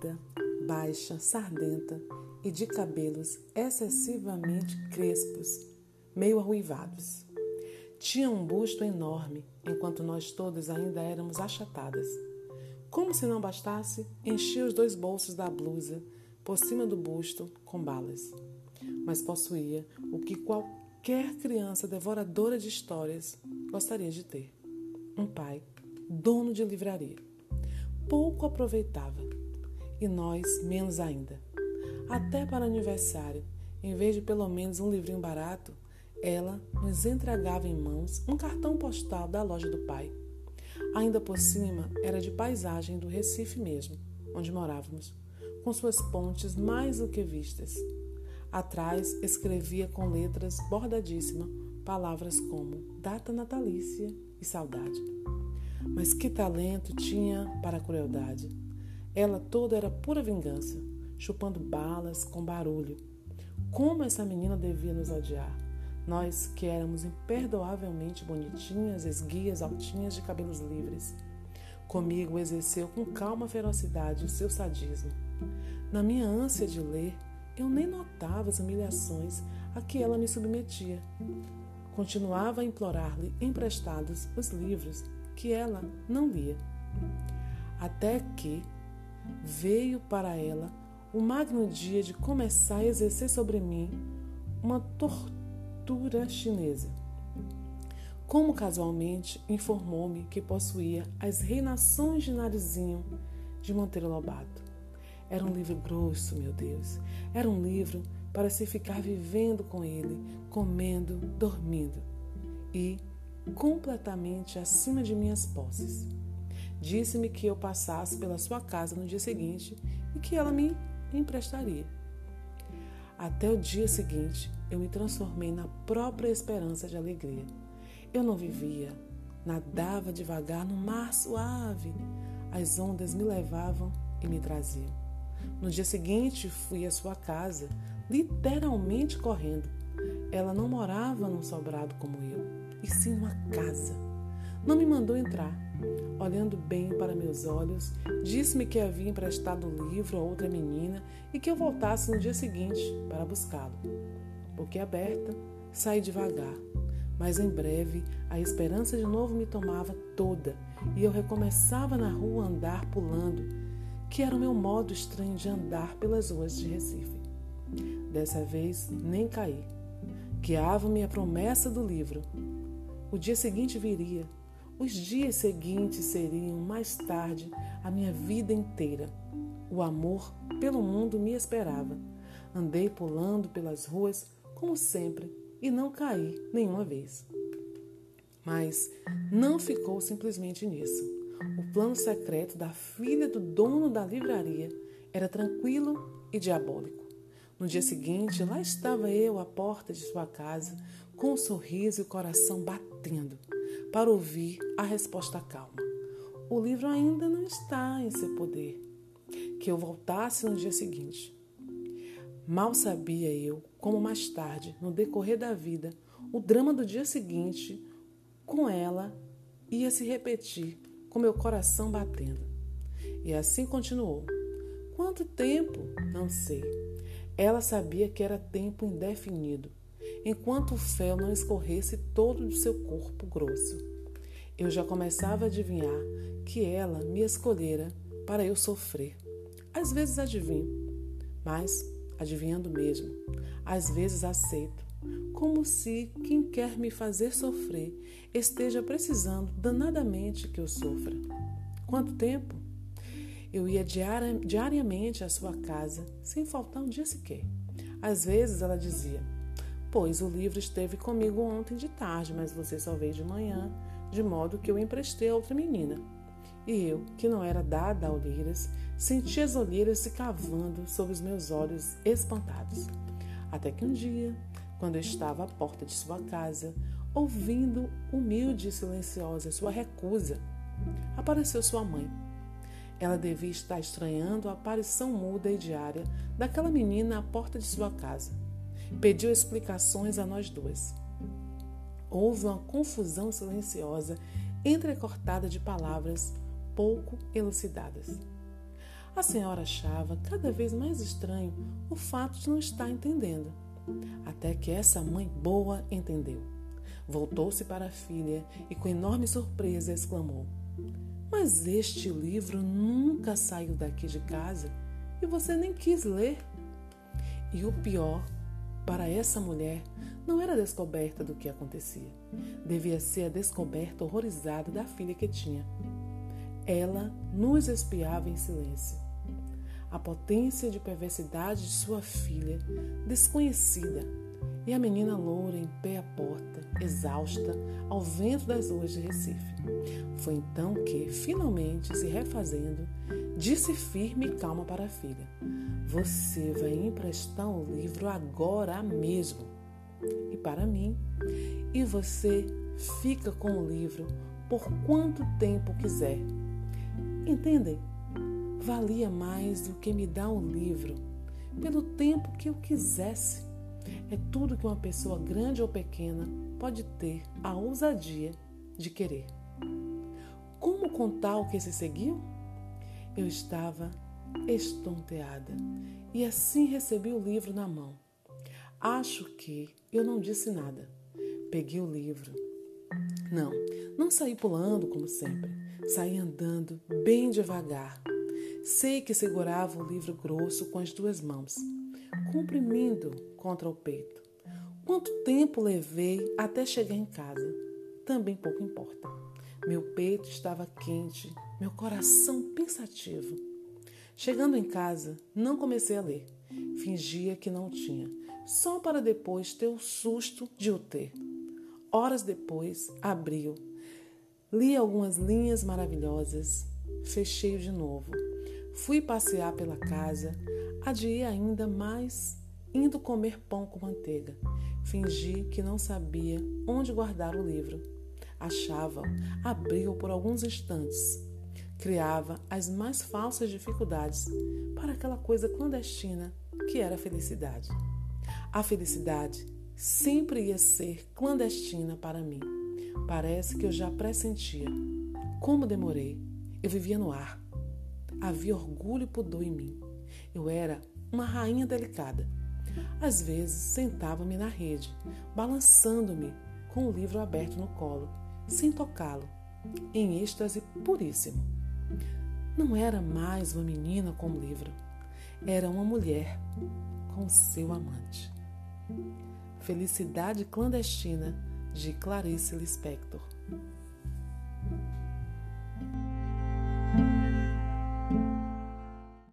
gorda, baixa, sardenta e de cabelos excessivamente crespos, meio arruivados. Tinha um busto enorme, enquanto nós todas ainda éramos achatadas. Como se não bastasse, enchia os dois bolsos da blusa por cima do busto com balas. Mas possuía o que qualquer criança devoradora de histórias gostaria de ter: um pai, dono de livraria. Pouco aproveitava, e nós menos ainda. Até para aniversário, em vez de pelo menos um livrinho barato, ela nos entregava em mãos um cartão postal da loja do pai. Ainda por cima, era de paisagem do Recife mesmo, onde morávamos, com suas pontes mais do que vistas. Atrás escrevia com letras bordadíssimas palavras como data natalícia e saudade. Mas que talento tinha para a crueldade! Ela toda era pura vingança, chupando balas com barulho. Como essa menina devia nos odiar? Nós que éramos imperdoavelmente bonitinhas, esguias, altinhas de cabelos livres. Comigo exerceu com calma ferocidade o seu sadismo. Na minha ânsia de ler, eu nem notava as humilhações a que ela me submetia. Continuava a implorar-lhe emprestados os livros que ela não lia. Até que veio para ela o magno dia de começar a exercer sobre mim uma tortura chinesa. Como casualmente informou-me que possuía As Reinações de Narizinho de Monteiro Lobato. Era um livro grosso, meu Deus. Era um livro para se ficar vivendo com ele, comendo, dormindo e completamente acima de minhas posses. Disse-me que eu passasse pela sua casa no dia seguinte e que ela me emprestaria. Até o dia seguinte, eu me transformei na própria esperança de alegria. Eu não vivia, nadava devagar no mar suave. As ondas me levavam e me traziam. No dia seguinte, fui à sua casa, literalmente correndo. Ela não morava num sobrado como eu, e sim numa casa. Não me mandou entrar. Olhando bem para meus olhos, disse-me que havia emprestado o livro a outra menina e que eu voltasse no dia seguinte para buscá-lo. aberta, saí devagar, mas em breve a esperança de novo me tomava toda e eu recomeçava na rua a andar pulando que era o meu modo estranho de andar pelas ruas de Recife. Dessa vez nem caí. Guiava-me a promessa do livro. O dia seguinte viria. Os dias seguintes seriam, mais tarde, a minha vida inteira. O amor pelo mundo me esperava. Andei pulando pelas ruas, como sempre, e não caí nenhuma vez. Mas não ficou simplesmente nisso. O plano secreto da filha do dono da livraria era tranquilo e diabólico. No dia seguinte, lá estava eu à porta de sua casa, com um sorriso e o coração batendo, para ouvir a resposta calma. O livro ainda não está em seu poder. Que eu voltasse no dia seguinte. Mal sabia eu como mais tarde, no decorrer da vida, o drama do dia seguinte com ela ia se repetir com meu coração batendo. E assim continuou. Quanto tempo? Não sei. Ela sabia que era tempo indefinido, enquanto o fel não escorresse todo do seu corpo grosso. Eu já começava a adivinhar que ela me escolhera para eu sofrer. Às vezes adivinho, mas adivinhando mesmo, às vezes aceito, como se quem quer me fazer sofrer esteja precisando danadamente que eu sofra. Quanto tempo? Eu ia diariamente à sua casa, sem faltar um dia sequer. Às vezes ela dizia: Pois o livro esteve comigo ontem de tarde, mas você só veio de manhã, de modo que eu emprestei a outra menina. E eu, que não era dada a olheiras, senti as olheiras se cavando sob os meus olhos espantados. Até que um dia, quando eu estava à porta de sua casa, ouvindo humilde e silenciosa sua recusa, apareceu sua mãe. Ela devia estar estranhando a aparição muda e diária daquela menina à porta de sua casa. Pediu explicações a nós duas. Houve uma confusão silenciosa, entrecortada de palavras pouco elucidadas. A senhora achava cada vez mais estranho o fato de não estar entendendo. Até que essa mãe boa entendeu. Voltou-se para a filha e, com enorme surpresa, exclamou: Mas este livro nunca saiu daqui de casa e você nem quis ler. E o pior, para essa mulher, não era descoberta do que acontecia. Devia ser a descoberta horrorizada da filha que tinha. Ela nos espiava em silêncio. A potência de perversidade de sua filha, desconhecida, e a menina loura em pé à porta, exausta, ao vento das ruas de Recife. Foi então que, finalmente, se refazendo, disse firme e calma para a filha: Você vai emprestar o livro agora mesmo. E para mim, e você fica com o livro por quanto tempo quiser. Entendem? Valia mais do que me dar o livro pelo tempo que eu quisesse. É tudo que uma pessoa grande ou pequena pode ter a ousadia de querer. Como contar o que se seguiu? Eu estava estonteada e assim recebi o livro na mão. Acho que eu não disse nada. Peguei o livro. Não, não saí pulando como sempre. Saí andando bem devagar. Sei que segurava o livro grosso com as duas mãos, comprimindo contra o peito. Quanto tempo levei até chegar em casa? Também pouco importa. Meu peito estava quente, meu coração pensativo. Chegando em casa, não comecei a ler. Fingia que não tinha, só para depois ter o susto de o ter. Horas depois, abriu. Li algumas linhas maravilhosas. Fechei de novo. Fui passear pela casa. Adiei ainda mais, indo comer pão com manteiga. Fingi que não sabia onde guardar o livro. Achava-o, abriu por alguns instantes. Criava as mais falsas dificuldades para aquela coisa clandestina que era a felicidade. A felicidade sempre ia ser clandestina para mim. Parece que eu já pressentia. Como demorei. Eu vivia no ar. Havia orgulho e pudor em mim. Eu era uma rainha delicada. Às vezes sentava-me na rede, balançando-me com o livro aberto no colo, sem tocá-lo, em êxtase puríssimo. Não era mais uma menina com o livro, era uma mulher com seu amante. Felicidade clandestina de Clarice Lispector.